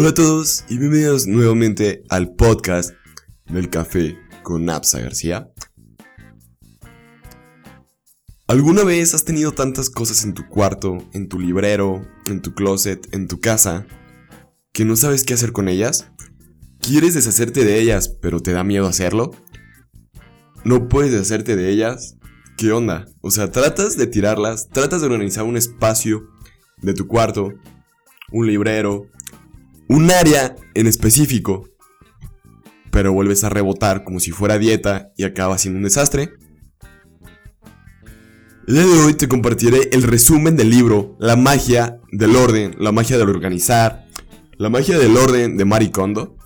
Hola a todos y bienvenidos nuevamente al podcast del café con Napsa García. ¿Alguna vez has tenido tantas cosas en tu cuarto, en tu librero, en tu closet, en tu casa, que no sabes qué hacer con ellas? ¿Quieres deshacerte de ellas, pero te da miedo hacerlo? ¿No puedes deshacerte de ellas? ¿Qué onda? O sea, tratas de tirarlas, tratas de organizar un espacio de tu cuarto, un librero, un área en específico, pero vuelves a rebotar como si fuera dieta y acaba siendo un desastre. El día de hoy te compartiré el resumen del libro La magia del orden, la magia del organizar, la magia del orden de Marie Kondo.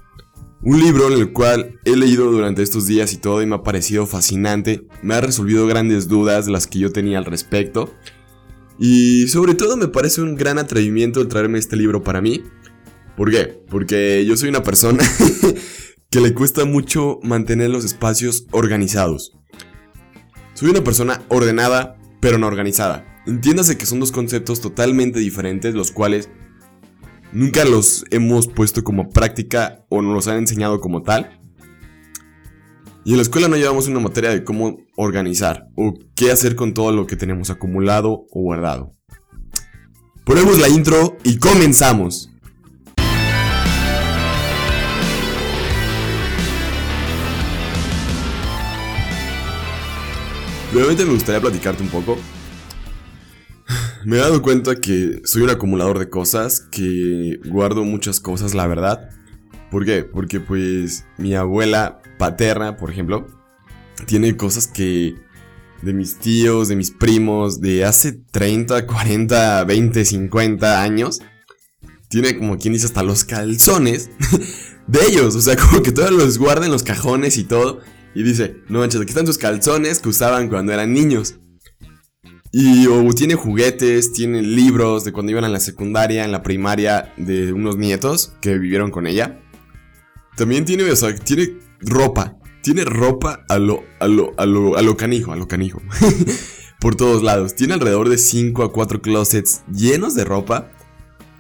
Un libro en el cual he leído durante estos días y todo y me ha parecido fascinante, me ha resolvido grandes dudas las que yo tenía al respecto. Y sobre todo me parece un gran atrevimiento el traerme este libro para mí. ¿Por qué? Porque yo soy una persona que le cuesta mucho mantener los espacios organizados. Soy una persona ordenada, pero no organizada. Entiéndase que son dos conceptos totalmente diferentes, los cuales nunca los hemos puesto como práctica o nos los han enseñado como tal. Y en la escuela no llevamos una materia de cómo organizar o qué hacer con todo lo que tenemos acumulado o guardado. Ponemos la intro y comenzamos. Realmente me gustaría platicarte un poco. Me he dado cuenta que soy un acumulador de cosas, que guardo muchas cosas, la verdad. ¿Por qué? Porque pues mi abuela paterna, por ejemplo, tiene cosas que de mis tíos, de mis primos, de hace 30, 40, 20, 50 años. Tiene como quien dice hasta los calzones de ellos. O sea, como que todos los guarda en los cajones y todo. Y dice, no manches, aquí están sus calzones que usaban cuando eran niños. Y tiene juguetes, tiene libros de cuando iban a la secundaria, en la primaria, de unos nietos que vivieron con ella. También tiene, o sea, tiene ropa. Tiene ropa a lo, a lo, a lo, a lo canijo, a lo canijo. Por todos lados. Tiene alrededor de 5 a 4 closets llenos de ropa.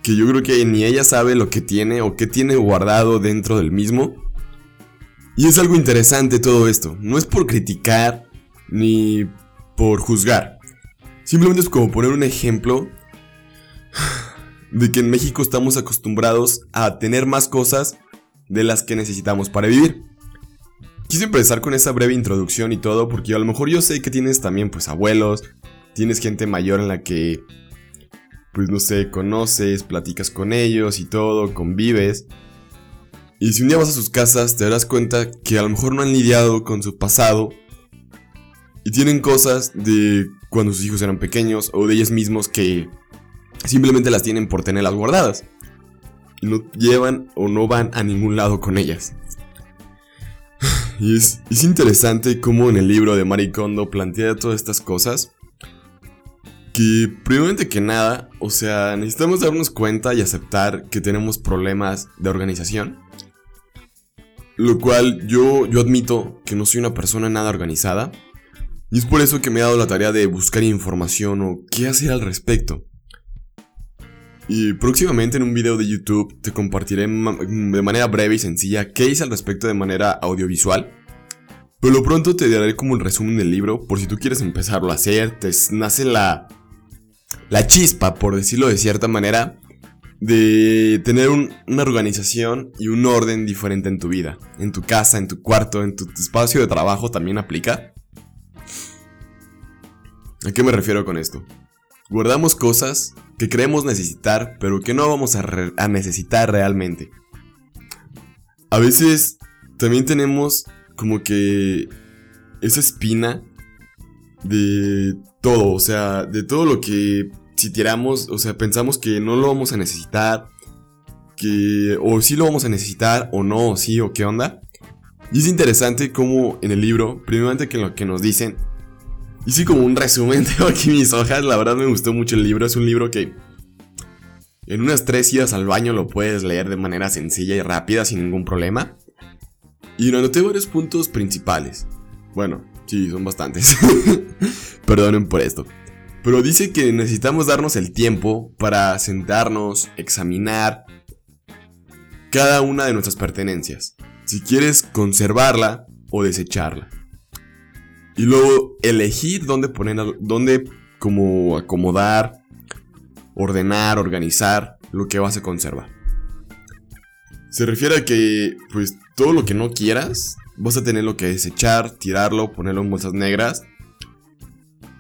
Que yo creo que ni ella sabe lo que tiene o qué tiene guardado dentro del mismo. Y es algo interesante todo esto. No es por criticar ni por juzgar. Simplemente es como poner un ejemplo de que en México estamos acostumbrados a tener más cosas de las que necesitamos para vivir. Quise empezar con esa breve introducción y todo porque a lo mejor yo sé que tienes también pues abuelos, tienes gente mayor en la que pues no sé, conoces, platicas con ellos y todo, convives. Y si un día vas a sus casas, te darás cuenta que a lo mejor no han lidiado con su pasado. Y tienen cosas de cuando sus hijos eran pequeños o de ellos mismos que simplemente las tienen por tenerlas guardadas. Y no llevan o no van a ningún lado con ellas. Y es, es interesante cómo en el libro de Marie Kondo plantea todas estas cosas. Que primeramente que nada, o sea, necesitamos darnos cuenta y aceptar que tenemos problemas de organización lo cual yo, yo admito que no soy una persona nada organizada. Y es por eso que me he dado la tarea de buscar información o qué hacer al respecto. Y próximamente en un video de YouTube te compartiré de manera breve y sencilla qué hice al respecto de manera audiovisual. Pero lo pronto te daré como el resumen del libro por si tú quieres empezarlo a hacer, te nace la, la chispa, por decirlo de cierta manera, de tener una organización y un orden diferente en tu vida. En tu casa, en tu cuarto, en tu espacio de trabajo también aplica. ¿A qué me refiero con esto? Guardamos cosas que creemos necesitar, pero que no vamos a, a necesitar realmente. A veces también tenemos como que esa espina de todo, o sea, de todo lo que si tiramos, o sea, pensamos que no lo vamos a necesitar, que o sí lo vamos a necesitar o no, o sí o qué onda. Y es interesante como en el libro, primeramente que lo que nos dicen, hice como un resumen, tengo aquí mis hojas, la verdad me gustó mucho el libro, es un libro que en unas tres idas al baño lo puedes leer de manera sencilla y rápida sin ningún problema. Y lo anoté varios puntos principales. Bueno, sí, son bastantes. Perdonen por esto. Pero dice que necesitamos darnos el tiempo para sentarnos, examinar cada una de nuestras pertenencias. Si quieres conservarla o desecharla. Y luego elegir dónde poner, dónde como acomodar, ordenar, organizar lo que vas a conservar. Se refiere a que, pues, todo lo que no quieras, vas a tenerlo que desechar, tirarlo, ponerlo en bolsas negras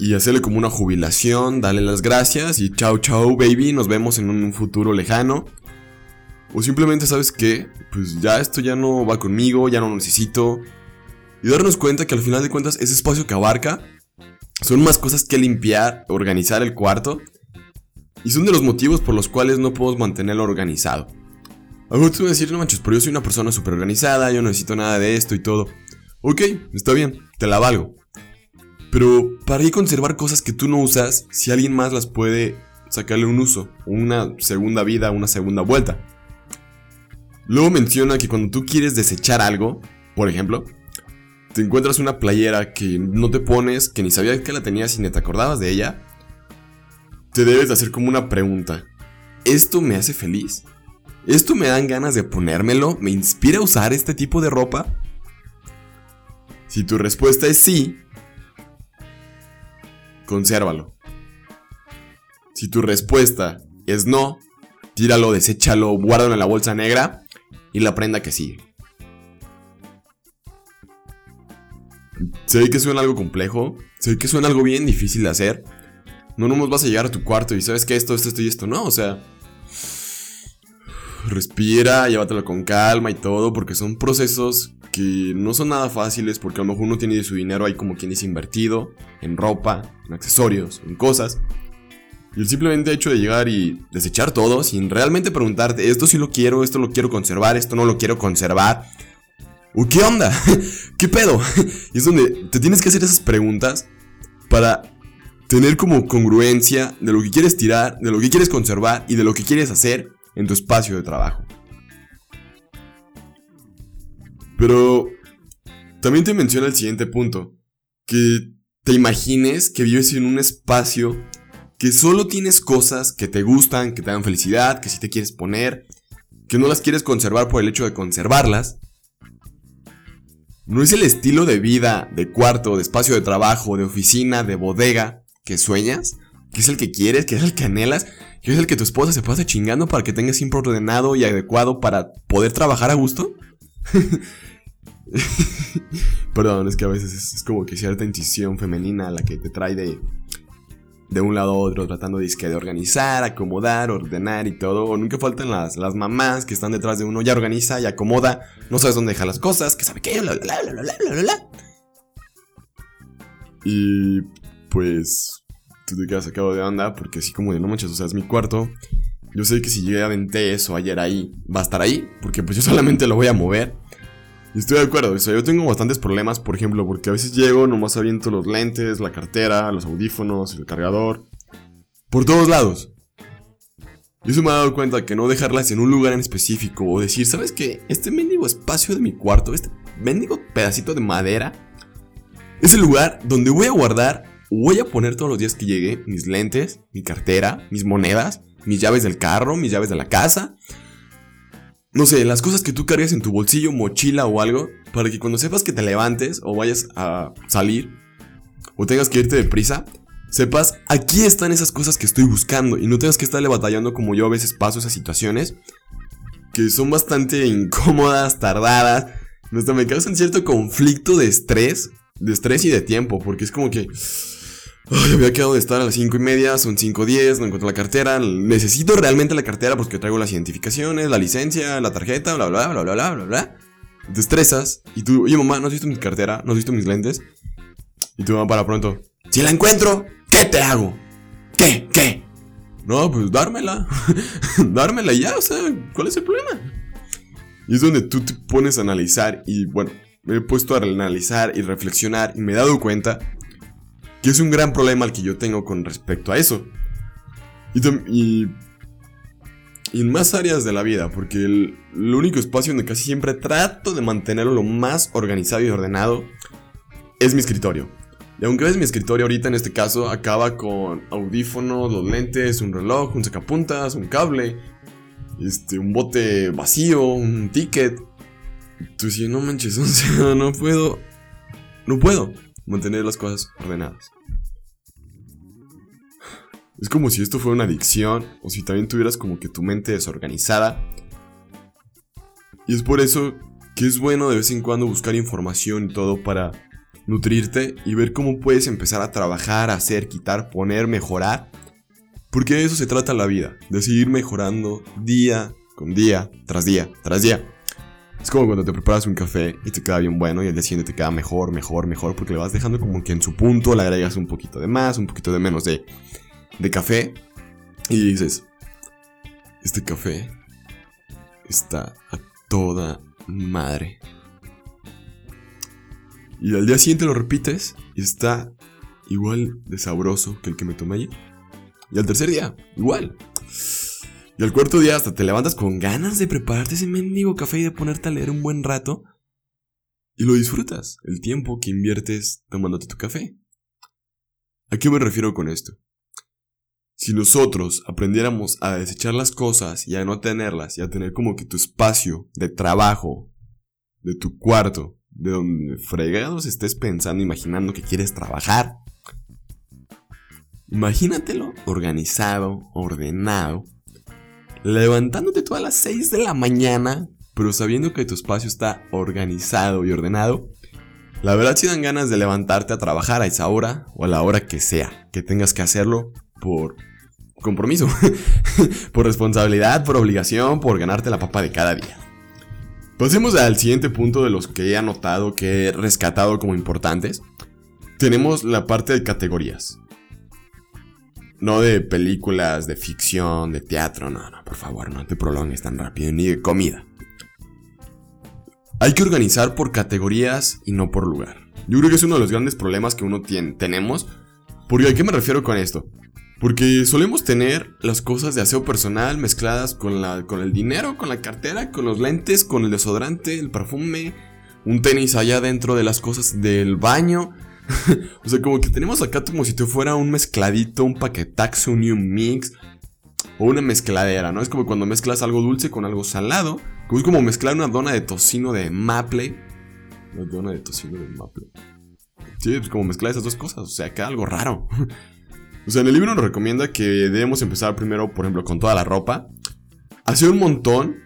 y hacerle como una jubilación, darle las gracias y chao chao baby, nos vemos en un futuro lejano. O simplemente sabes que, pues ya esto ya no va conmigo, ya no lo necesito. Y darnos cuenta que al final de cuentas ese espacio que abarca son más cosas que limpiar, organizar el cuarto. Y son de los motivos por los cuales no podemos mantenerlo organizado. Algo te voy decir, no manches, pero yo soy una persona súper organizada, yo no necesito nada de esto y todo. Ok, está bien, te la valgo. Pero, ¿para qué conservar cosas que tú no usas si alguien más las puede sacarle un uso, una segunda vida, una segunda vuelta? Luego menciona que cuando tú quieres desechar algo, por ejemplo, te encuentras una playera que no te pones, que ni sabías que la tenías y ni te acordabas de ella, te debes de hacer como una pregunta. ¿Esto me hace feliz? ¿Esto me dan ganas de ponérmelo? ¿Me inspira a usar este tipo de ropa? Si tu respuesta es sí, consérvalo. Si tu respuesta es no, tíralo, deséchalo, guárdalo en la bolsa negra y la prenda que sigue. Sé que suena algo complejo, sé que suena algo bien difícil de hacer. No nos vas a llegar a tu cuarto y sabes que esto, esto, esto y esto. No, o sea, respira, llévatelo con calma y todo, porque son procesos que no son nada fáciles, porque a lo mejor uno tiene su dinero ahí como quien es invertido, en ropa, en accesorios, en cosas. Y el simplemente hecho de llegar y desechar todo sin realmente preguntarte, esto sí lo quiero, esto lo quiero conservar, esto no lo quiero conservar. ¿O qué onda? ¿Qué pedo? Y es donde te tienes que hacer esas preguntas para tener como congruencia de lo que quieres tirar, de lo que quieres conservar y de lo que quieres hacer en tu espacio de trabajo. Pero también te menciona el siguiente punto, que te imagines que vives en un espacio que solo tienes cosas que te gustan, que te dan felicidad, que si te quieres poner, que no las quieres conservar por el hecho de conservarlas. No es el estilo de vida, de cuarto, de espacio de trabajo, de oficina, de bodega que sueñas, que es el que quieres, que es el que anhelas, que es el que tu esposa se pase chingando para que tengas siempre ordenado y adecuado para poder trabajar a gusto. Perdón, es que a veces es, como que cierta incisión femenina la que te trae de, de un lado a otro, tratando de, de organizar, acomodar, ordenar y todo. Nunca faltan las, las mamás que están detrás de uno, ya organiza, y acomoda, no sabes dónde dejar las cosas, que sabe qué, bla, bla, bla, bla, bla, bla, Y pues tú te quedas sacado de onda porque así como de no manches, o sea, es mi cuarto. Yo sé que si yo ya aventé eso ayer ahí, va a estar ahí, porque pues yo solamente lo voy a mover. Estoy de acuerdo, o yo tengo bastantes problemas, por ejemplo, porque a veces llego, nomás aviento los lentes, la cartera, los audífonos, el cargador, por todos lados. Y eso me ha dado cuenta que no dejarlas en un lugar en específico o decir, ¿sabes qué? Este mendigo espacio de mi cuarto, este mendigo pedacito de madera, es el lugar donde voy a guardar, voy a poner todos los días que llegue mis lentes, mi cartera, mis monedas, mis llaves del carro, mis llaves de la casa, no sé, las cosas que tú cargas en tu bolsillo, mochila o algo, para que cuando sepas que te levantes o vayas a salir o tengas que irte deprisa, sepas, aquí están esas cosas que estoy buscando y no tengas que estarle batallando como yo a veces paso esas situaciones que son bastante incómodas, tardadas, hasta me causan cierto conflicto de estrés, de estrés y de tiempo, porque es como que Ay, había quedado de estar a las 5 y media, son 5.10, no encuentro la cartera. Necesito realmente la cartera porque traigo las identificaciones, la licencia, la tarjeta, bla, bla, bla, bla, bla, bla, bla. Te estresas y tú, oye mamá, ¿no has visto mi cartera? ¿No has visto mis lentes? Y tu mamá para pronto, si la encuentro, ¿qué te hago? ¿Qué? ¿Qué? No, pues dármela. dármela ya, o sea, ¿cuál es el problema? Y es donde tú te pones a analizar y bueno, me he puesto a analizar y reflexionar y me he dado cuenta que es un gran problema al que yo tengo con respecto a eso. Y, en más áreas de la vida, porque el, único espacio donde casi siempre trato de mantenerlo lo más organizado y ordenado es mi escritorio. Y aunque es mi escritorio ahorita en este caso acaba con audífonos, los lentes, un reloj, un sacapuntas, un cable. este, un bote vacío, un ticket. Tú dices, no manches, o sea, no puedo, no puedo mantener las cosas ordenadas. Es como si esto fuera una adicción o si también tuvieras como que tu mente desorganizada. Y es por eso que es bueno de vez en cuando buscar información y todo para nutrirte y ver cómo puedes empezar a trabajar, hacer, quitar, poner, mejorar. Porque de eso se trata la vida, de seguir mejorando día con día, tras día, tras día. Es como cuando te preparas un café y te queda bien bueno y el día siguiente te queda mejor, mejor, mejor, porque le vas dejando como que en su punto le agregas un poquito de más, un poquito de menos de de café y dices, este café está a toda madre. Y al día siguiente lo repites y está igual de sabroso que el que me tomé ayer. Y al tercer día, igual. Y al cuarto día hasta te levantas con ganas de prepararte ese mendigo café y de ponerte a leer un buen rato. Y lo disfrutas, el tiempo que inviertes tomándote tu café. ¿A qué me refiero con esto? Si nosotros aprendiéramos a desechar las cosas y a no tenerlas y a tener como que tu espacio de trabajo, de tu cuarto, de donde fregados estés pensando, imaginando que quieres trabajar, imagínatelo organizado, ordenado, levantándote todas las 6 de la mañana, pero sabiendo que tu espacio está organizado y ordenado, la verdad si dan ganas de levantarte a trabajar a esa hora o a la hora que sea, que tengas que hacerlo por compromiso, por responsabilidad, por obligación, por ganarte la papa de cada día. Pasemos al siguiente punto de los que he anotado, que he rescatado como importantes. Tenemos la parte de categorías. No de películas, de ficción, de teatro, no, no, por favor, no te prolongues tan rápido, ni de comida. Hay que organizar por categorías y no por lugar. Yo creo que es uno de los grandes problemas que uno tiene, tenemos. Porque ¿a qué me refiero con esto? Porque solemos tener las cosas de aseo personal mezcladas con, la, con el dinero, con la cartera, con los lentes, con el desodorante, el perfume, un tenis allá dentro de las cosas del baño. o sea, como que tenemos acá como si te fuera un mezcladito, un paquetaxo, un new mix. O una mezcladera, ¿no? Es como cuando mezclas algo dulce con algo salado. Como es como mezclar una dona de tocino de maple. Una dona de tocino de maple. Sí, pues como mezclar esas dos cosas. O sea, queda algo raro. O sea, en el libro nos recomienda que debemos empezar primero, por ejemplo, con toda la ropa. Hacer un montón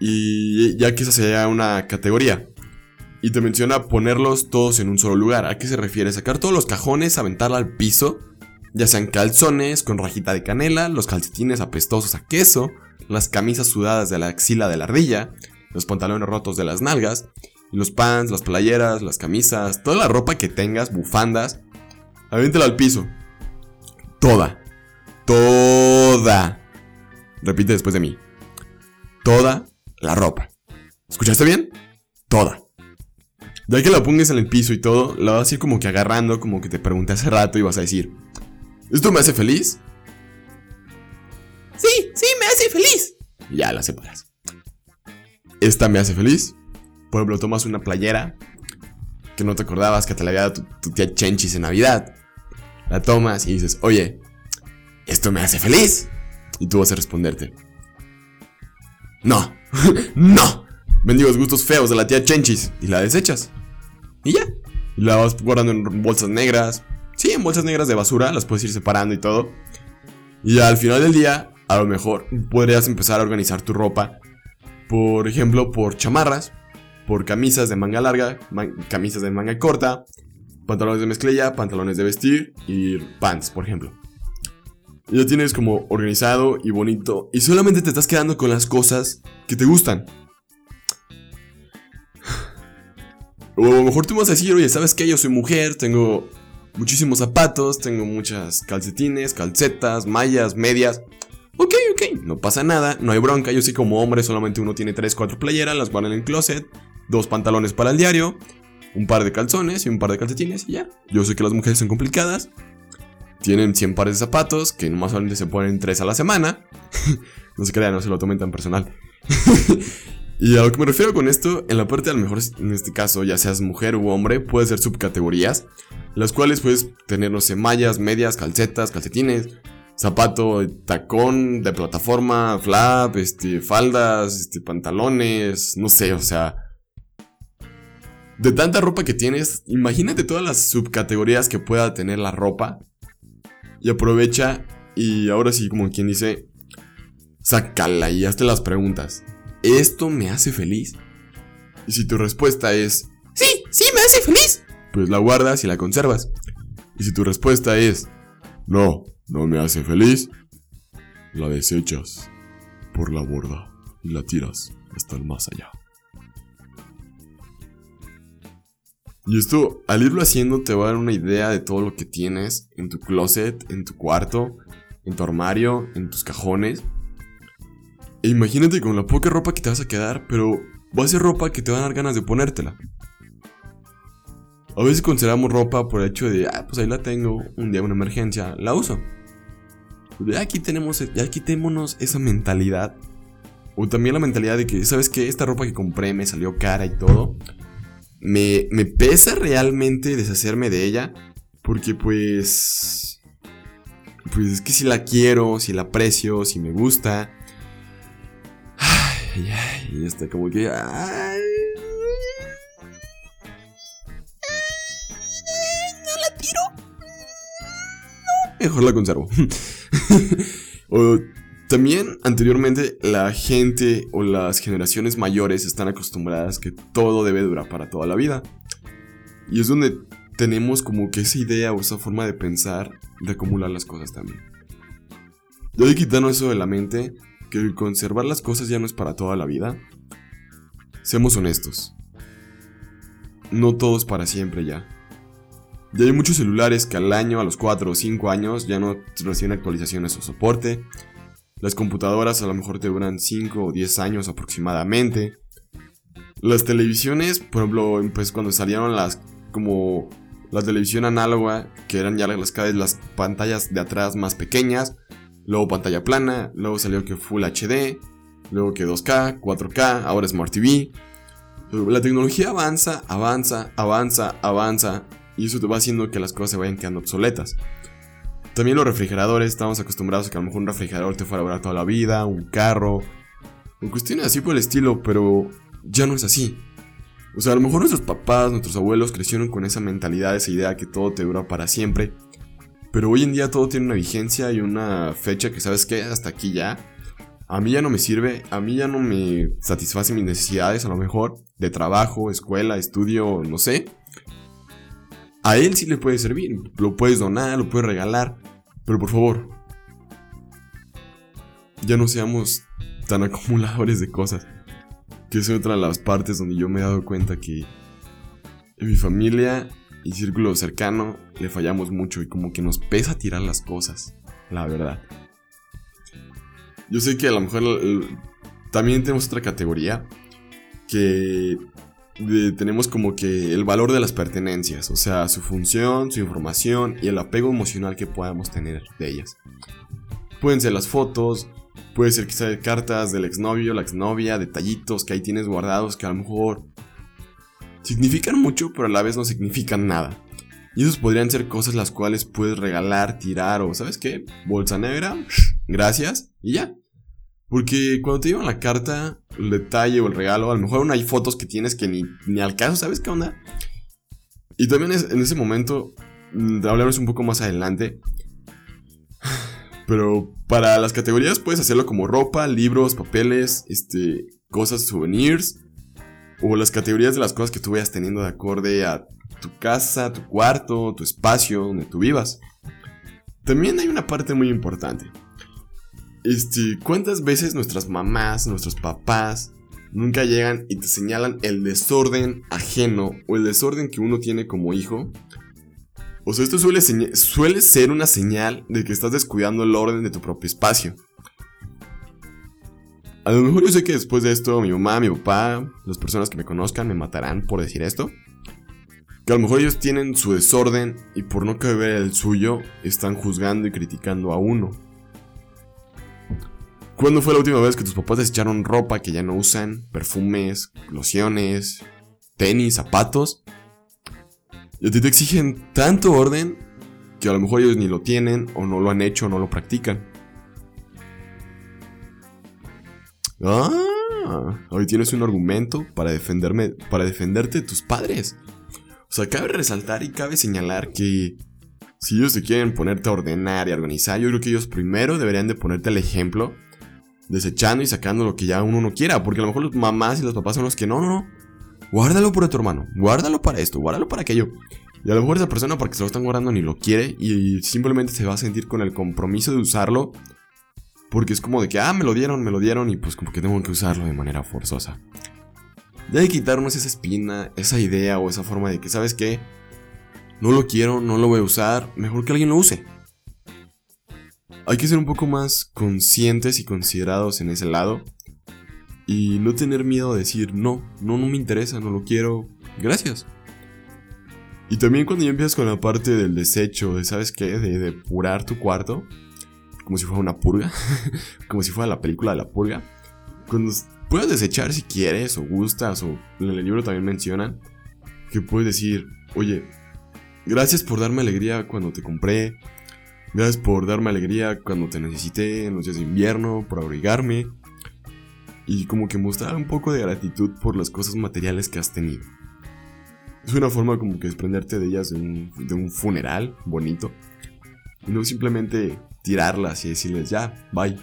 y ya que esa sea una categoría. Y te menciona ponerlos todos en un solo lugar. ¿A qué se refiere? Sacar todos los cajones, aventarla al piso. Ya sean calzones con rajita de canela, los calcetines apestosos a queso, las camisas sudadas de la axila de la ardilla, los pantalones rotos de las nalgas, los pants, las playeras, las camisas, toda la ropa que tengas, bufandas. Avéntala al piso. Toda. Toda. Repite después de mí. Toda la ropa. ¿Escuchaste bien? Toda. Ya que la pongas en el piso y todo, la vas a ir como que agarrando, como que te pregunté hace rato y vas a decir, ¿esto me hace feliz? Sí, sí, me hace feliz. ya la separas. ¿Esta me hace feliz? Por ejemplo, tomas una playera que no te acordabas que te la había dado tu, tu tía Chenchis en Navidad la tomas y dices, oye, esto me hace feliz. Y tú vas a responderte, no, no. Bendigos gustos feos de la tía Chenchis. Y la desechas. Y ya. Y la vas guardando en bolsas negras. Sí, en bolsas negras de basura. Las puedes ir separando y todo. Y al final del día, a lo mejor podrías empezar a organizar tu ropa. Por ejemplo, por chamarras. Por camisas de manga larga. camisas de manga corta pantalones de mezclilla, pantalones de vestir y pants, por ejemplo. ya tienes como organizado y bonito y solamente te estás quedando con las cosas que te gustan. O a lo mejor tú vas a decir, oye, ¿sabes qué? Yo soy mujer, tengo muchísimos zapatos, tengo muchas calcetines, calcetas, mallas, medias. Ok, ok, no pasa nada, no hay bronca. Yo sí como hombre solamente uno tiene 3, 4 playeras, las van en el closet, dos pantalones para el diario, un par de calzones y un par de calcetines y ya. Yo sé que las mujeres son complicadas. Tienen 100 pares de zapatos, que más solamente se ponen 3 a la semana. no se crean, no se lo tomen tan personal. y a lo que me refiero con esto, en la parte a lo mejor, en este caso, ya seas mujer u hombre, puede ser subcategorías, las cuales puedes tener, no sé, mallas, medias, calcetas, calcetines, zapato, tacón de plataforma, flap, este, faldas, este, pantalones, no sé, o sea, de tanta ropa que tienes, imagínate todas las subcategorías que pueda tener la ropa y aprovecha y ahora sí, como quien dice, sácala y hazte las preguntas. ¿Esto me hace feliz? Y si tu respuesta es, sí, sí me hace feliz, pues la guardas y la conservas. Y si tu respuesta es, no, no me hace feliz, la desechas por la borda y la tiras hasta el más allá. Y esto, al irlo haciendo, te va a dar una idea de todo lo que tienes en tu closet, en tu cuarto, en tu armario, en tus cajones. E imagínate con la poca ropa que te vas a quedar, pero va a ser ropa que te van a dar ganas de ponértela. A veces consideramos ropa por el hecho de, ah, pues ahí la tengo, un día una emergencia, la uso. Ya aquí tenemos, ya quitémonos esa mentalidad. O también la mentalidad de que, ¿sabes qué? Esta ropa que compré me salió cara y todo me, me pesa realmente deshacerme de ella. Porque pues... Pues es que si la quiero, si la aprecio, si me gusta. Ay, ay, y está como que... Ay. No la tiro. Mejor la conservo. o también anteriormente la gente o las generaciones mayores están acostumbradas que todo debe durar para toda la vida. Y es donde tenemos como que esa idea o esa forma de pensar de acumular las cosas también. Yo de quitando eso de la mente, que conservar las cosas ya no es para toda la vida. Seamos honestos. No todo es para siempre ya. Ya hay muchos celulares que al año, a los 4 o 5 años, ya no reciben actualizaciones o soporte. Las computadoras a lo mejor te duran 5 o 10 años aproximadamente. Las televisiones, por ejemplo, pues cuando salieron las como la televisión análoga, que eran ya las, las pantallas de atrás más pequeñas, luego pantalla plana, luego salió que Full HD, luego que 2K, 4K, ahora Smart TV. La tecnología avanza, avanza, avanza, avanza, y eso te va haciendo que las cosas se vayan quedando obsoletas. También los refrigeradores, estamos acostumbrados a que a lo mejor un refrigerador te fuera a durar toda la vida, un carro, o cuestiones así por el estilo, pero ya no es así. O sea, a lo mejor nuestros papás, nuestros abuelos crecieron con esa mentalidad, esa idea que todo te dura para siempre. Pero hoy en día todo tiene una vigencia y una fecha que sabes que hasta aquí ya. A mí ya no me sirve, a mí ya no me satisface mis necesidades, a lo mejor, de trabajo, escuela, estudio, no sé. A él sí le puede servir, lo puedes donar, lo puedes regalar, pero por favor, ya no seamos tan acumuladores de cosas. Que es otra de las partes donde yo me he dado cuenta que en mi familia y círculo cercano le fallamos mucho y como que nos pesa tirar las cosas, la verdad. Yo sé que a lo mejor también tenemos otra categoría que tenemos como que el valor de las pertenencias, o sea, su función, su información y el apego emocional que podamos tener de ellas. Pueden ser las fotos, puede ser quizá cartas del exnovio, la exnovia, detallitos que ahí tienes guardados que a lo mejor significan mucho, pero a la vez no significan nada. Y esos podrían ser cosas las cuales puedes regalar, tirar o, ¿sabes qué? Bolsa negra, gracias y ya. Porque cuando te llevan la carta, el detalle o el regalo, a lo mejor aún hay fotos que tienes que ni, ni al caso, ¿sabes qué onda? Y también en ese momento, mm, hablaremos un poco más adelante. Pero para las categorías puedes hacerlo como ropa, libros, papeles, este, cosas, souvenirs. O las categorías de las cosas que tú vayas teniendo de acorde a tu casa, tu cuarto, tu espacio, donde tú vivas. También hay una parte muy importante. Este, ¿cuántas veces nuestras mamás, nuestros papás nunca llegan y te señalan el desorden ajeno o el desorden que uno tiene como hijo? O sea, esto suele, suele ser una señal de que estás descuidando el orden de tu propio espacio. A lo mejor yo sé que después de esto mi mamá, mi papá, las personas que me conozcan me matarán por decir esto. Que a lo mejor ellos tienen su desorden y por no caber el suyo están juzgando y criticando a uno. ¿Cuándo fue la última vez que tus papás desecharon ropa que ya no usan? Perfumes, lociones, tenis, zapatos. Y a ti te exigen tanto orden que a lo mejor ellos ni lo tienen o no lo han hecho o no lo practican. Ah, hoy tienes un argumento para defenderme, para defenderte de tus padres. O sea, cabe resaltar y cabe señalar que si ellos te quieren ponerte a ordenar y organizar, yo creo que ellos primero deberían de ponerte el ejemplo, desechando y sacando lo que ya uno no quiera, porque a lo mejor los mamás y los papás son los que no, no, no. Guárdalo por tu hermano, guárdalo para esto, guárdalo para aquello. Y a lo mejor esa persona porque se lo están guardando ni lo quiere y simplemente se va a sentir con el compromiso de usarlo porque es como de que, ah, me lo dieron, me lo dieron y pues como que tengo que usarlo de manera forzosa. Ya de quitarnos esa espina, esa idea o esa forma de que, ¿sabes qué? No lo quiero, no lo voy a usar, mejor que alguien lo use. Hay que ser un poco más conscientes y considerados en ese lado. Y no tener miedo a decir, no, no, no me interesa, no lo quiero, gracias. Y también cuando ya empiezas con la parte del desecho, de, ¿sabes qué? De depurar tu cuarto como si fuera una purga, como si fuera la película de la purga. Cuando puedes desechar si quieres o gustas, o en el libro también mencionan que puedes decir, oye, gracias por darme alegría cuando te compré, gracias por darme alegría cuando te necesité en los días de invierno, por abrigarme, y como que mostrar un poco de gratitud por las cosas materiales que has tenido. Es una forma como que desprenderte de ellas de un, de un funeral bonito. Y no simplemente tirarlas y decirles ya, bye,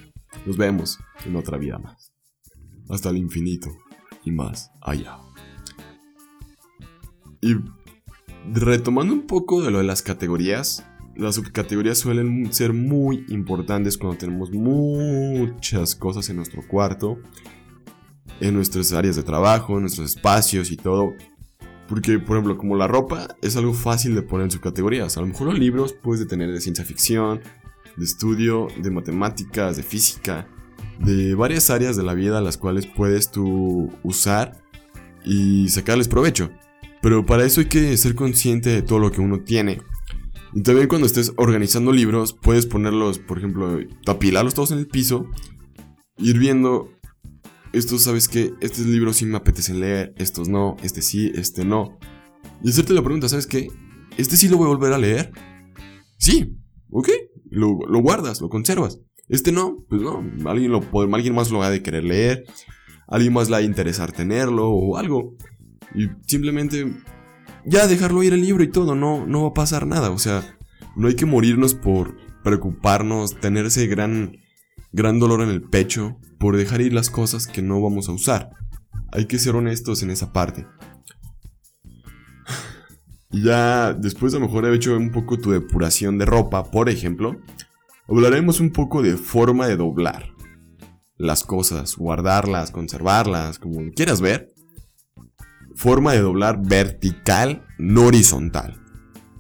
nos vemos en otra vida más. Hasta el infinito y más allá. Y retomando un poco de lo de las categorías, las subcategorías suelen ser muy importantes cuando tenemos muchas cosas en nuestro cuarto, en nuestras áreas de trabajo, en nuestros espacios y todo. Porque, por ejemplo, como la ropa es algo fácil de poner en subcategorías. A lo mejor los libros puedes tener de ciencia ficción, de estudio, de matemáticas, de física, de varias áreas de la vida las cuales puedes tú usar y sacarles provecho. Pero para eso hay que ser consciente de todo lo que uno tiene. Y también cuando estés organizando libros, puedes ponerlos, por ejemplo, apilarlos todos en el piso, ir viendo, estos sabes que estos libros sí me apetecen leer, estos no, este sí, este no. Y hacerte la pregunta, ¿sabes qué? ¿Este sí lo voy a volver a leer? Sí, ok, lo, guardas, lo conservas. Este no, pues no, alguien, lo, alguien más lo ha de querer leer, alguien más le ha de interesar tenerlo o algo. Y simplemente ya dejarlo ir el libro y todo, no, no va a pasar nada. O sea, no hay que morirnos por preocuparnos, tener ese gran, gran dolor en el pecho por dejar ir las cosas que no vamos a usar. Hay que ser honestos en esa parte. Y ya después de mejor haber hecho un poco tu depuración de ropa, por ejemplo, hablaremos un poco de forma de doblar las cosas, guardarlas, conservarlas, como quieras ver. Forma de doblar vertical, no horizontal.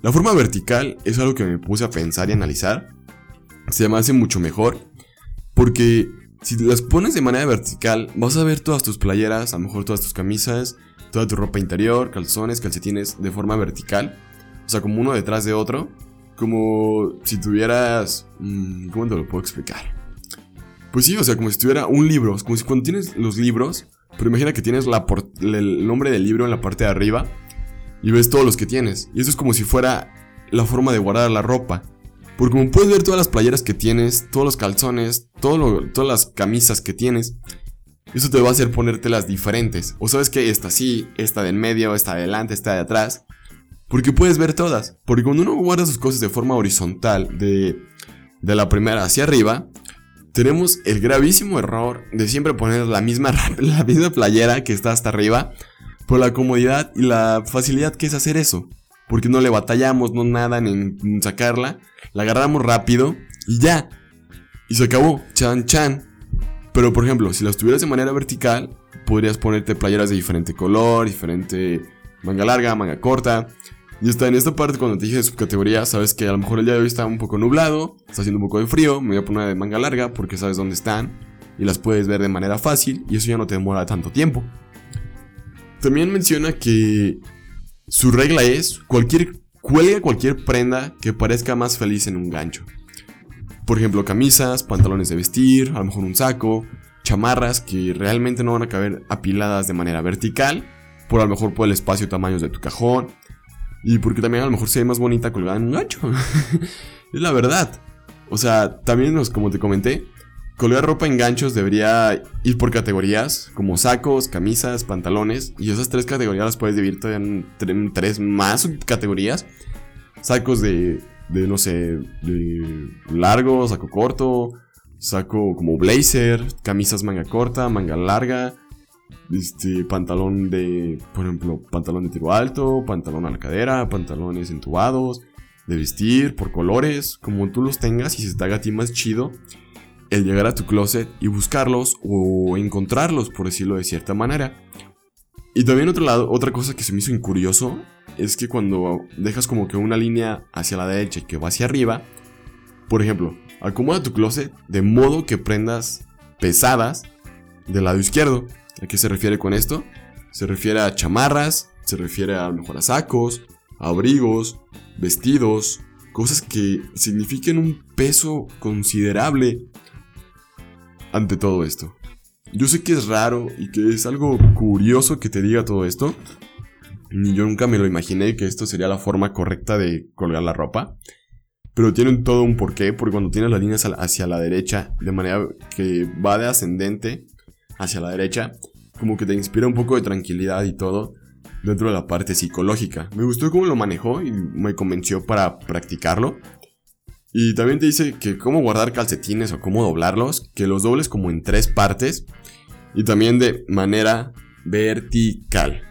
La forma vertical es algo que me puse a pensar y analizar. Se me hace mucho mejor porque si las pones de manera vertical, vas a ver todas tus playeras, a lo mejor todas tus camisas, toda tu ropa interior, calzones, calcetines de forma vertical. O sea, como uno detrás de otro. Como si tuvieras... Mm, ¿Cómo te lo puedo explicar? Pues sí, o sea, como si tuviera un libro. Como si cuando tienes los libros... Pero imagina que tienes el nombre del libro en la parte de arriba. Y ves todos los que tienes. Y eso es como si fuera la forma de guardar la ropa. Porque como puedes ver todas las playeras que tienes, todos los calzones, todo todas las camisas que tienes, eso te va a hacer ponértelas diferentes. O sabes que esta sí, esta de en medio, esta de adelante, esta de atrás. Porque puedes ver todas. Porque cuando uno guarda sus cosas de forma horizontal, de la primera hacia arriba, tenemos el gravísimo error de siempre poner la misma, la misma playera que está hasta arriba. Por la comodidad y la facilidad que es hacer eso. Porque no le batallamos, no nada en sacarla. La agarramos rápido y ya. Y se acabó. Chan chan. Pero por ejemplo, si las tuvieras de manera vertical, podrías ponerte playeras de diferente color, diferente manga larga, manga corta. Y está en esta parte cuando te dije de subcategoría, sabes que a lo mejor el día de hoy está un poco nublado, está haciendo un poco de frío, me voy a poner de manga larga porque sabes dónde están y las puedes ver de manera fácil y eso ya no te demora tanto tiempo. También menciona que su regla es cualquier cuelga cualquier prenda que parezca más feliz en un gancho. Por ejemplo, camisas, pantalones de vestir, a lo mejor un saco, chamarras que realmente no van a caber apiladas de manera vertical, por a lo mejor por el espacio tamaños de tu cajón. Y porque también a lo mejor se ve más bonita colgada en un gancho. es la verdad. O sea, también como te comenté, colgar ropa en ganchos debería ir por categorías, como sacos, camisas, pantalones. Y esas tres categorías las puedes dividir en, tres más categorías. Sacos de, de, no sé, de largo, saco corto, saco como blazer, camisas manga corta, manga larga, este, pantalón de, por ejemplo, pantalón de tiro alto, pantalón a la cadera, pantalones entubados, de vestir, por colores, como tú los tengas y se te haga a ti más chido el llegar a tu closet y buscarlos o encontrarlos, por decirlo de cierta manera. Y también otro lado, otra cosa que se me hizo incurioso es que cuando dejas como que una línea hacia la derecha y que va hacia arriba, por ejemplo, acomoda tu closet de modo que prendas pesadas del lado izquierdo ¿A qué se refiere con esto? Se refiere a chamarras, se refiere a a sacos, abrigos, vestidos, cosas que signifiquen un peso considerable ante todo esto. Yo sé que es raro y que es algo curioso que te diga todo esto. Yo nunca me lo imaginé que esto sería la forma correcta de colgar la ropa. Pero tienen todo un porqué, porque cuando tienes las líneas hacia la derecha, de manera que va de ascendente hacia la derecha, como que te inspira un poco de tranquilidad y todo dentro de la parte psicológica. Me gustó cómo lo manejó y me convenció para practicarlo. Y también te dice que cómo guardar calcetines o cómo doblarlos, que los dobles como en tres partes y también de manera vertical.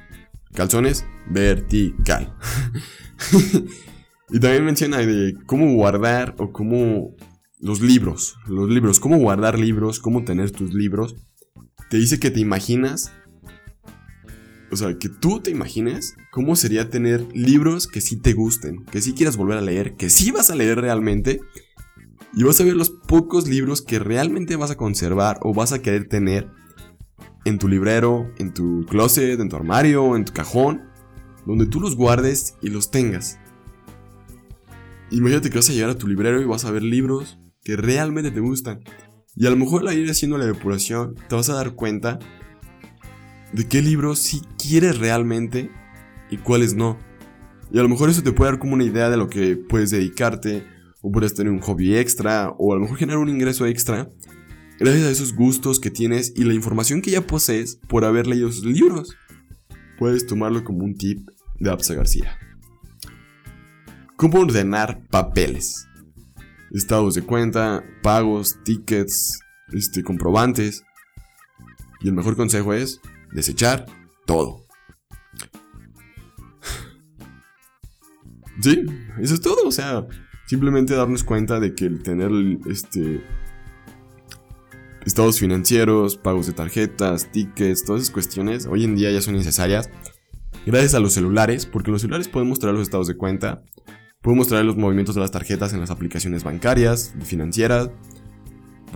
Calzones vertical. y también menciona de cómo guardar o cómo los libros, los libros, cómo guardar libros, cómo tener tus libros te dice que te imaginas, o sea, que tú te imagines cómo sería tener libros que sí te gusten, que sí quieras volver a leer, que sí vas a leer realmente. Y vas a ver los pocos libros que realmente vas a conservar o vas a querer tener en tu librero, en tu closet, en tu armario, en tu cajón, donde tú los guardes y los tengas. Imagínate que vas a llegar a tu librero y vas a ver libros que realmente te gustan. Y a lo mejor al ir haciendo la depuración te vas a dar cuenta de qué libros sí quieres realmente y cuáles no. Y a lo mejor eso te puede dar como una idea de lo que puedes dedicarte, o puedes tener un hobby extra, o a lo mejor generar un ingreso extra, gracias a esos gustos que tienes y la información que ya posees por haber leído esos libros. Puedes tomarlo como un tip de Absa García. ¿Cómo ordenar papeles? Estados de cuenta, pagos, tickets, este, comprobantes. Y el mejor consejo es desechar todo. Sí, eso es todo. O sea, simplemente darnos cuenta de que el tener este estados financieros, pagos de tarjetas, tickets, todas esas cuestiones hoy en día ya son necesarias gracias a los celulares, porque los celulares pueden mostrar los estados de cuenta, Podemos mostrar los movimientos de las tarjetas en las aplicaciones bancarias, financieras.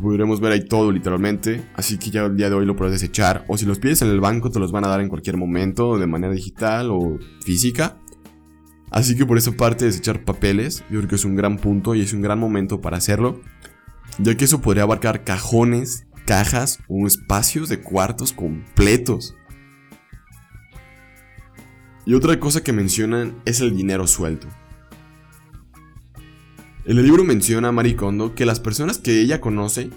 Podremos ver ahí todo literalmente. Así que ya el día de hoy lo puedes desechar. O si los pides en el banco te los van a dar en cualquier momento de manera digital o física. Así que por esa parte desechar papeles yo creo que es un gran punto y es un gran momento para hacerlo. Ya que eso podría abarcar cajones, cajas o espacios de cuartos completos. Y otra cosa que mencionan es el dinero suelto. En el libro menciona a Marie Kondo que las personas que ella conoce,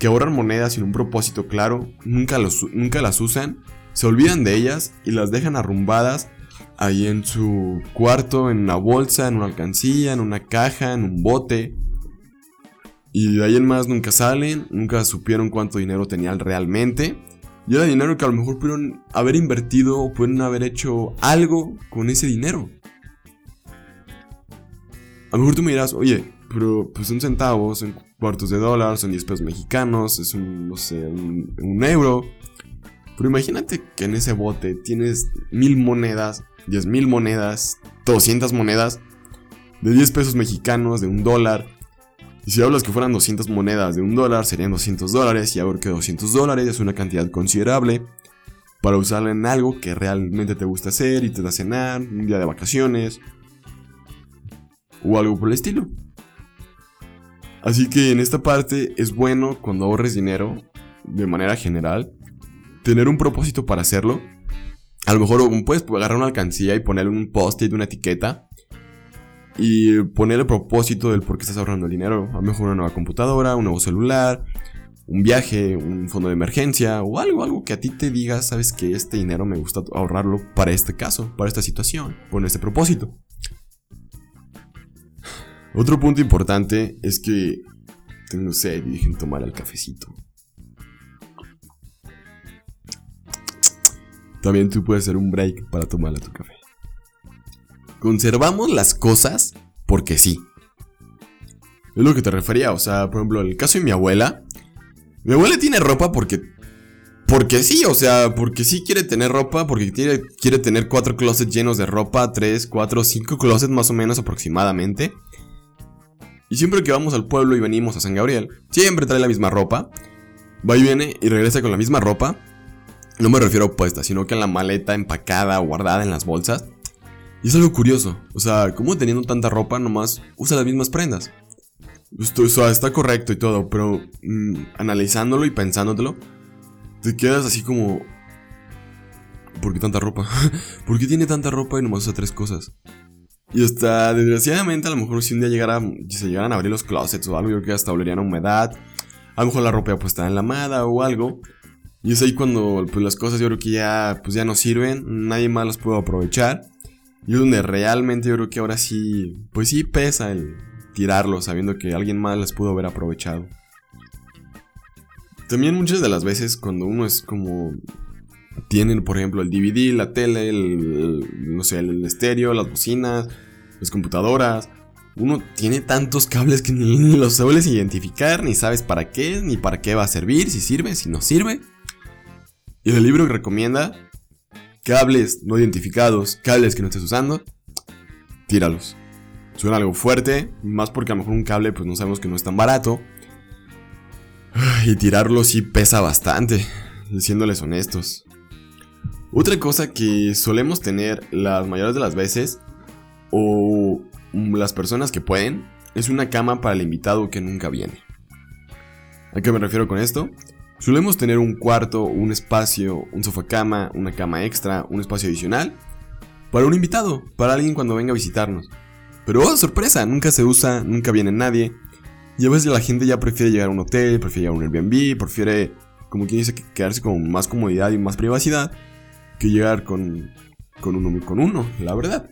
que ahorran monedas sin un propósito claro, nunca, nunca las usan, se olvidan de ellas y las dejan arrumbadas ahí en su cuarto, en una bolsa, en una alcancía, en una caja, en un bote. Y de ahí en más nunca salen, nunca supieron cuánto dinero tenían realmente. Y era dinero que a lo mejor pudieron haber invertido o pudieron haber hecho algo con ese dinero. A lo mejor tú me dirás, oye, pero pues son centavos, son cuartos de dólar, son 10 pesos mexicanos, es un, no sé, un, euro. Pero imagínate que en ese bote tienes mil monedas, 10 mil monedas, 200 monedas de 10 pesos mexicanos, de un dólar. Y si hablas que fueran 200 monedas de un dólar, serían 200 dólares. Y ahora que 200 dólares es una cantidad considerable para usarla en algo que realmente te gusta hacer y te da cenar, un día de vacaciones, o algo por el estilo. Así que en esta parte es bueno cuando ahorres dinero, de manera general, tener un propósito para hacerlo. A lo mejor puedes agarrar una alcancía y ponerle un post-it, una etiqueta. Y poner el propósito del por qué estás ahorrando el dinero. A lo mejor una nueva computadora, un nuevo celular, un viaje, un fondo de emergencia o algo, algo que a ti te diga, sabes que este dinero me gusta ahorrarlo para este caso, para esta situación, con este propósito. Otro punto importante es que tengo sed y dejen tomar el cafecito. También tú puedes hacer un break para tomar tu café. Conservamos las cosas porque sí. Es lo que te refería, o sea, por ejemplo, el caso de mi abuela, mi abuela tiene ropa porque. Porque sí, o sea, porque sí quiere tener ropa, porque quiere tener cuatro closets llenos de ropa, tres, cuatro, cinco closets más o menos aproximadamente. Y siempre que vamos al pueblo y venimos a San Gabriel, siempre trae la misma ropa. Va y viene y regresa con la misma ropa. No me refiero a puesta, sino que en la maleta empacada o guardada en las bolsas. Y es algo curioso, o sea, como teniendo tanta ropa nomás usa las mismas prendas. Esto, está correcto y todo, pero mm, analizándolo y pensándotelo, te quedas así como... ¿Por qué tanta ropa? ¿Por qué tiene tanta ropa y nomás usa tres cosas? Y hasta, desgraciadamente, a lo mejor si un día llegara, se llegaran a abrir los closets o algo, yo creo que hasta olerían a humedad. A lo mejor la ropa pues está enlamada o algo. Y es ahí cuando pues, las cosas yo creo que ya, pues, ya no sirven, nadie más las puede aprovechar. Y es donde realmente yo creo que ahora sí, pues sí pesa el, tirarlo sabiendo que alguien más las pudo haber aprovechado. También muchas de las veces cuando uno es como... Tienen, por ejemplo, el DVD, la tele, el, no sé, el estéreo, las bocinas, las computadoras. Uno tiene tantos cables que ni, los sueles identificar, ni sabes para qué, ni para qué va a servir, si sirve, si no sirve. Y el libro recomienda, cables no identificados, cables que no estés usando, tíralos. Suena algo fuerte, más porque a lo mejor un cable pues no sabemos que no es tan barato. Y tirarlo sí pesa bastante, siéndoles honestos. Otra cosa que solemos tener las mayores de las veces, o las personas que pueden, es una cama para el invitado que nunca viene. ¿A qué me refiero con esto? Solemos tener un cuarto, un espacio, un sofá cama, una cama extra, un espacio adicional para un invitado, para alguien cuando venga a visitarnos. Pero oh, sorpresa, nunca se usa, nunca viene nadie. Y a veces la gente ya prefiere llegar a un hotel, prefiere llegar a un Airbnb, prefiere, como quien dice, quedarse con más comodidad y más privacidad que llegar con, con uno con uno, la verdad.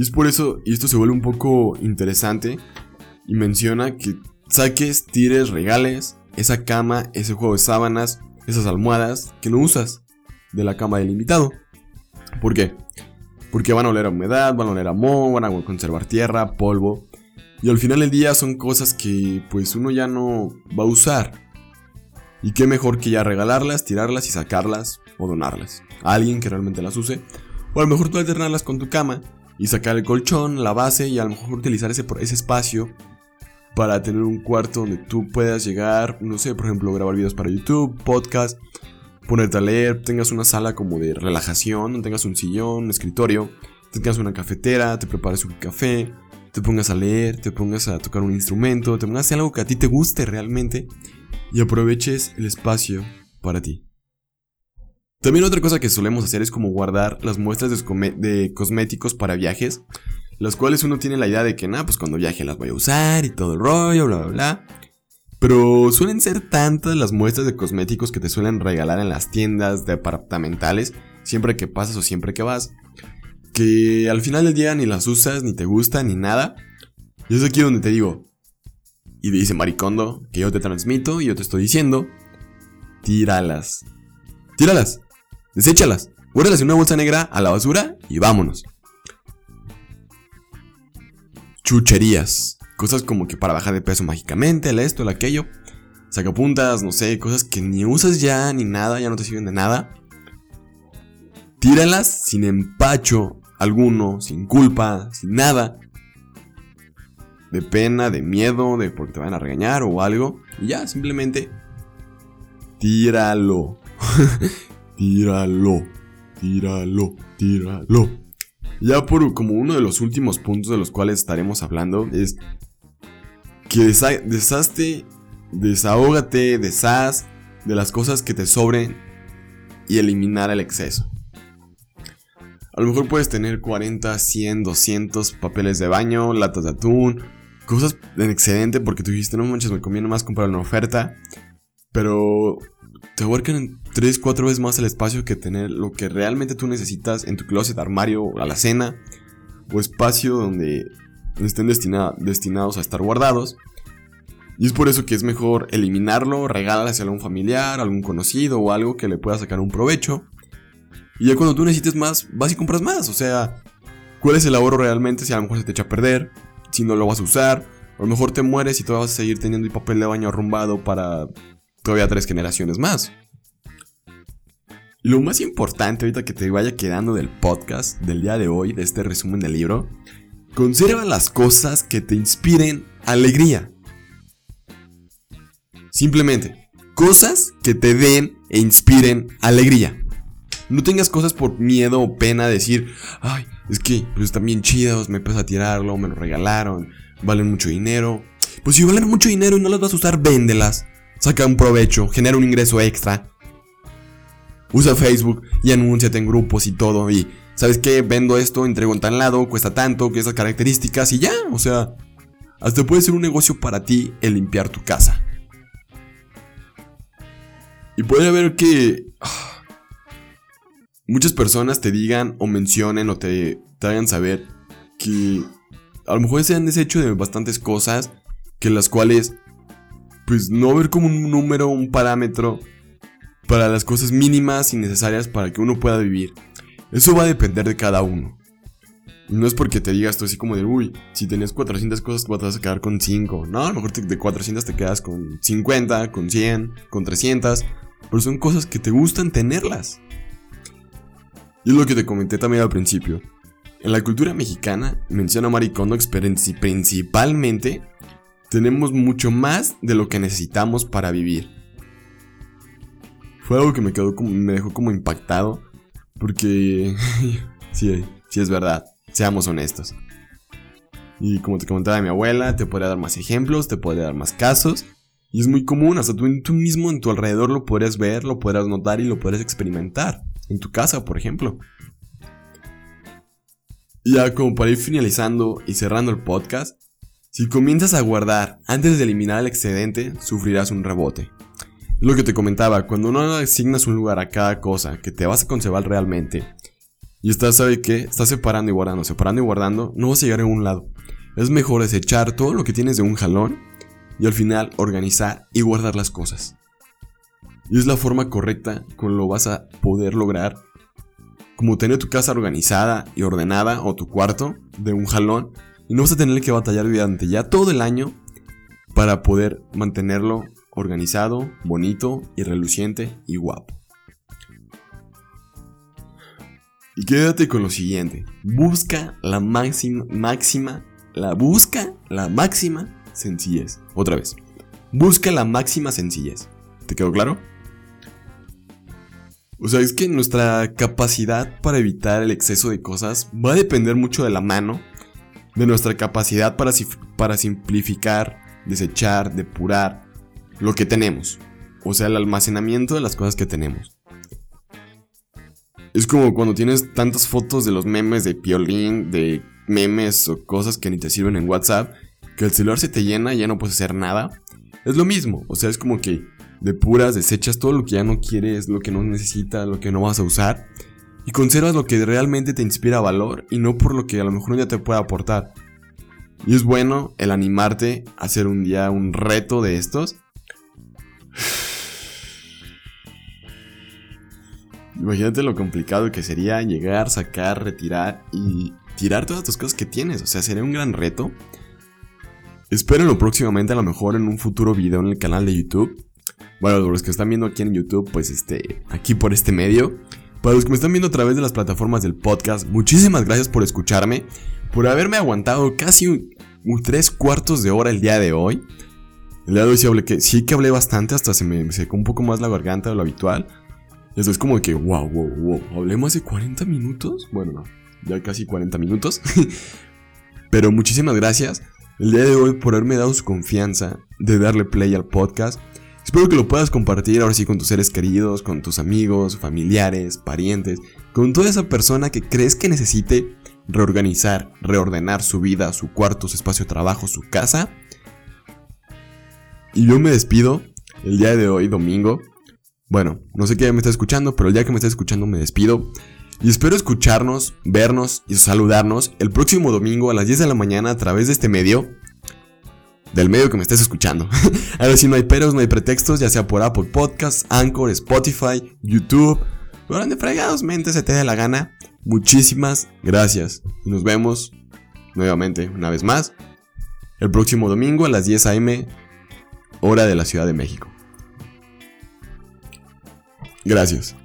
Y es por eso, y esto se vuelve un poco interesante, y menciona que saques, tires, regales esa cama, ese juego de sábanas, esas almohadas que no usas de la cama del invitado. ¿Por qué? Porque van a oler a humedad, van a oler a moho, van a conservar tierra, polvo. Y al final del día son cosas que pues uno ya no va a usar. Y qué mejor que ya regalarlas, tirarlas y sacarlas o donarlas a alguien que realmente las use. O a lo mejor tú alternarlas con tu cama y sacar el colchón, la base y a lo mejor utilizar ese, ese espacio para tener un cuarto donde tú puedas llegar, no sé, por ejemplo, grabar videos para YouTube, podcast ponerte a leer, tengas una sala como de relajación, tengas un sillón, un escritorio, tengas una cafetera, te prepares un café, te pongas a leer, te pongas a tocar un instrumento, te pongas a hacer algo que a ti te guste realmente y aproveches el espacio para ti. También otra cosa que solemos hacer es como guardar las muestras de, cosméticos para viajes, las cuales uno tiene la idea de que, nada, pues cuando viaje las voy a usar y todo el rollo, bla, bla, bla. Pero suelen ser tantas las muestras de cosméticos que te suelen regalar en las tiendas departamentales, siempre que pasas o siempre que vas, que al final del día ni las usas, ni te gustan, ni nada. Y es aquí donde te digo, y dice Maricondo, que yo te transmito y yo te estoy diciendo, tíralas. Tíralas, deséchalas, guárdalas en una bolsa negra a la basura y vámonos. Chucherías. Cosas como que para bajar de peso mágicamente, el esto, el aquello. Sacapuntas, no sé, cosas que ni usas ya ni nada, ya no te sirven de nada. Tíralas sin empacho alguno, sin culpa, sin nada. De pena, de miedo, de porque te van a regañar o algo. Y ya, simplemente tíralo. tíralo. Tíralo. Tíralo. Ya por como uno de los últimos puntos de los cuales estaremos hablando es que deshazte, desahógate, deshaz de las cosas que te sobren y eliminar el exceso. A lo mejor puedes tener 40, 100, 200 papeles de baño, latas de atún, cosas en excedente porque tú dijiste, no manches, me conviene más comprar una oferta. Pero te abarcan 3, 4 veces más el espacio que tener lo que realmente tú necesitas en tu closet, armario, a la cena o espacio donde estén destinados a estar guardados. Y es por eso que es mejor eliminarlo, regálaselo a algún familiar, algún conocido o algo que le pueda sacar un provecho. Y ya cuando tú necesites más, vas y compras más. O sea, ¿cuál es el ahorro realmente si a lo mejor se te echa a perder? Si no lo vas a usar. A lo mejor te mueres y todavía vas a seguir teniendo el papel de baño arrumbado para todavía tres generaciones más. Lo más importante ahorita que te vaya quedando del podcast del día de hoy, de este resumen del libro, conserva las cosas que te inspiren alegría. Simplemente, cosas que te den e inspiren alegría. No tengas cosas por miedo o pena de decir, ay, es que pues, están bien chidos, me pesa tirarlo, me lo regalaron, valen mucho dinero. Pues si valen mucho dinero y no las vas a usar, véndelas. Saca un provecho, genera un ingreso extra. Usa Facebook y anúnciate en grupos y todo. Y, ¿sabes qué? Vendo esto, entrego en tal lado, cuesta tanto, que esas características y ya. O sea, hasta puede ser un negocio para ti el limpiar tu casa. Y puede haber que ah, muchas personas te digan o mencionen o te, te hagan saber que a lo mejor se han deshecho de bastantes cosas que las cuales pues no ver como un número, un parámetro para las cosas mínimas y necesarias para que uno pueda vivir. Eso va a depender de cada uno. No es porque te digas tú así como de, uy, si tenías 400 cosas te vas a quedar con 5. No, a lo mejor de 400 te quedas con 50, con 100, con 300. Pero son cosas que te gustan tenerlas. Y es lo que te comenté también al principio. En la cultura mexicana, menciona Maricondo principalmente, tenemos mucho más de lo que necesitamos para vivir. Fue algo que me quedó como, me dejó como impactado. Porque sí, sí es verdad. Seamos honestos. Y como te comentaba mi abuela, te podría dar más ejemplos, te podría dar más casos. Y es muy común, hasta tú, tú mismo en tu alrededor lo podrías ver, lo podrás notar y lo podrás experimentar. En tu casa, por ejemplo. Y ya como para ir finalizando y cerrando el podcast, si comienzas a guardar antes de eliminar el excedente, sufrirás un rebote. Lo que te comentaba, cuando no asignas un lugar a cada cosa que te vas a conservar realmente, y estás, ¿sabe qué? Estás separando y guardando, separando y guardando, no vas a llegar a un lado. Es mejor desechar todo lo que tienes de un jalón y al final organizar y guardar las cosas. Y es la forma correcta con lo vas a poder lograr. Como tener tu casa organizada y ordenada o tu cuarto de un jalón. Y no vas a tener que batallar durante ya todo el año para poder mantenerlo organizado, bonito y reluciente y guapo. Y quédate con lo siguiente. Busca la máxima, máxima, la busca la máxima sencillez. Otra vez. Busca la máxima sencillez. ¿Te quedó claro? O sea, es que nuestra capacidad para evitar el exceso de cosas va a depender mucho de la mano, de nuestra capacidad para, para simplificar, desechar, depurar lo que tenemos. O sea, el almacenamiento de las cosas que tenemos. Es como cuando tienes tantas fotos de los memes de Piolín, de memes o cosas que ni te sirven en WhatsApp que el celular se te llena y ya no puedes hacer nada. Es lo mismo, o sea, es como que de puras desechas todo lo que ya no quieres, lo que no necesitas, lo que no vas a usar y conservas lo que realmente te inspira valor y no por lo que a lo mejor un día te puede aportar. Y es bueno el animarte a hacer un día un reto de estos. Imagínate lo complicado que sería llegar, sacar, retirar y tirar todas tus cosas que tienes. O sea, sería un gran reto. Espérenlo próximamente, a lo mejor en un futuro video en el canal de YouTube. Bueno, los que están viendo aquí en YouTube, pues este, aquí por este medio. Para los que me están viendo a través de las plataformas del podcast, muchísimas gracias por escucharme, por haberme aguantado casi un, tres cuartos de hora el día de hoy. El día de hoy sí, hablé que, sí que hablé bastante, hasta se me secó un poco más la garganta de lo habitual. Eso es como que, wow, wow, wow, hablé más de 40 minutos. Bueno, no, ya casi 40 minutos. Pero muchísimas gracias el día de hoy por haberme dado su confianza de darle play al podcast. Espero que lo puedas compartir ahora sí con tus seres queridos, con tus amigos, familiares, parientes, con toda esa persona que crees que necesite reorganizar, reordenar su vida, su cuarto, su espacio de trabajo, su casa. Y yo me despido el día de hoy, domingo. Bueno, no sé qué me está escuchando, pero el día que me está escuchando me despido. Y espero escucharnos, vernos y saludarnos el próximo domingo a las 10 de la mañana a través de este medio. Del medio que me estés escuchando. Ahora sí, no hay peros, no hay pretextos, ya sea por Apple Podcasts, Anchor, Spotify, YouTube. Por donde fregados mente se te dé la gana. Muchísimas gracias. Y nos vemos nuevamente, una vez más, el próximo domingo a las 10 a.m. hora de la Ciudad de México. Gracias.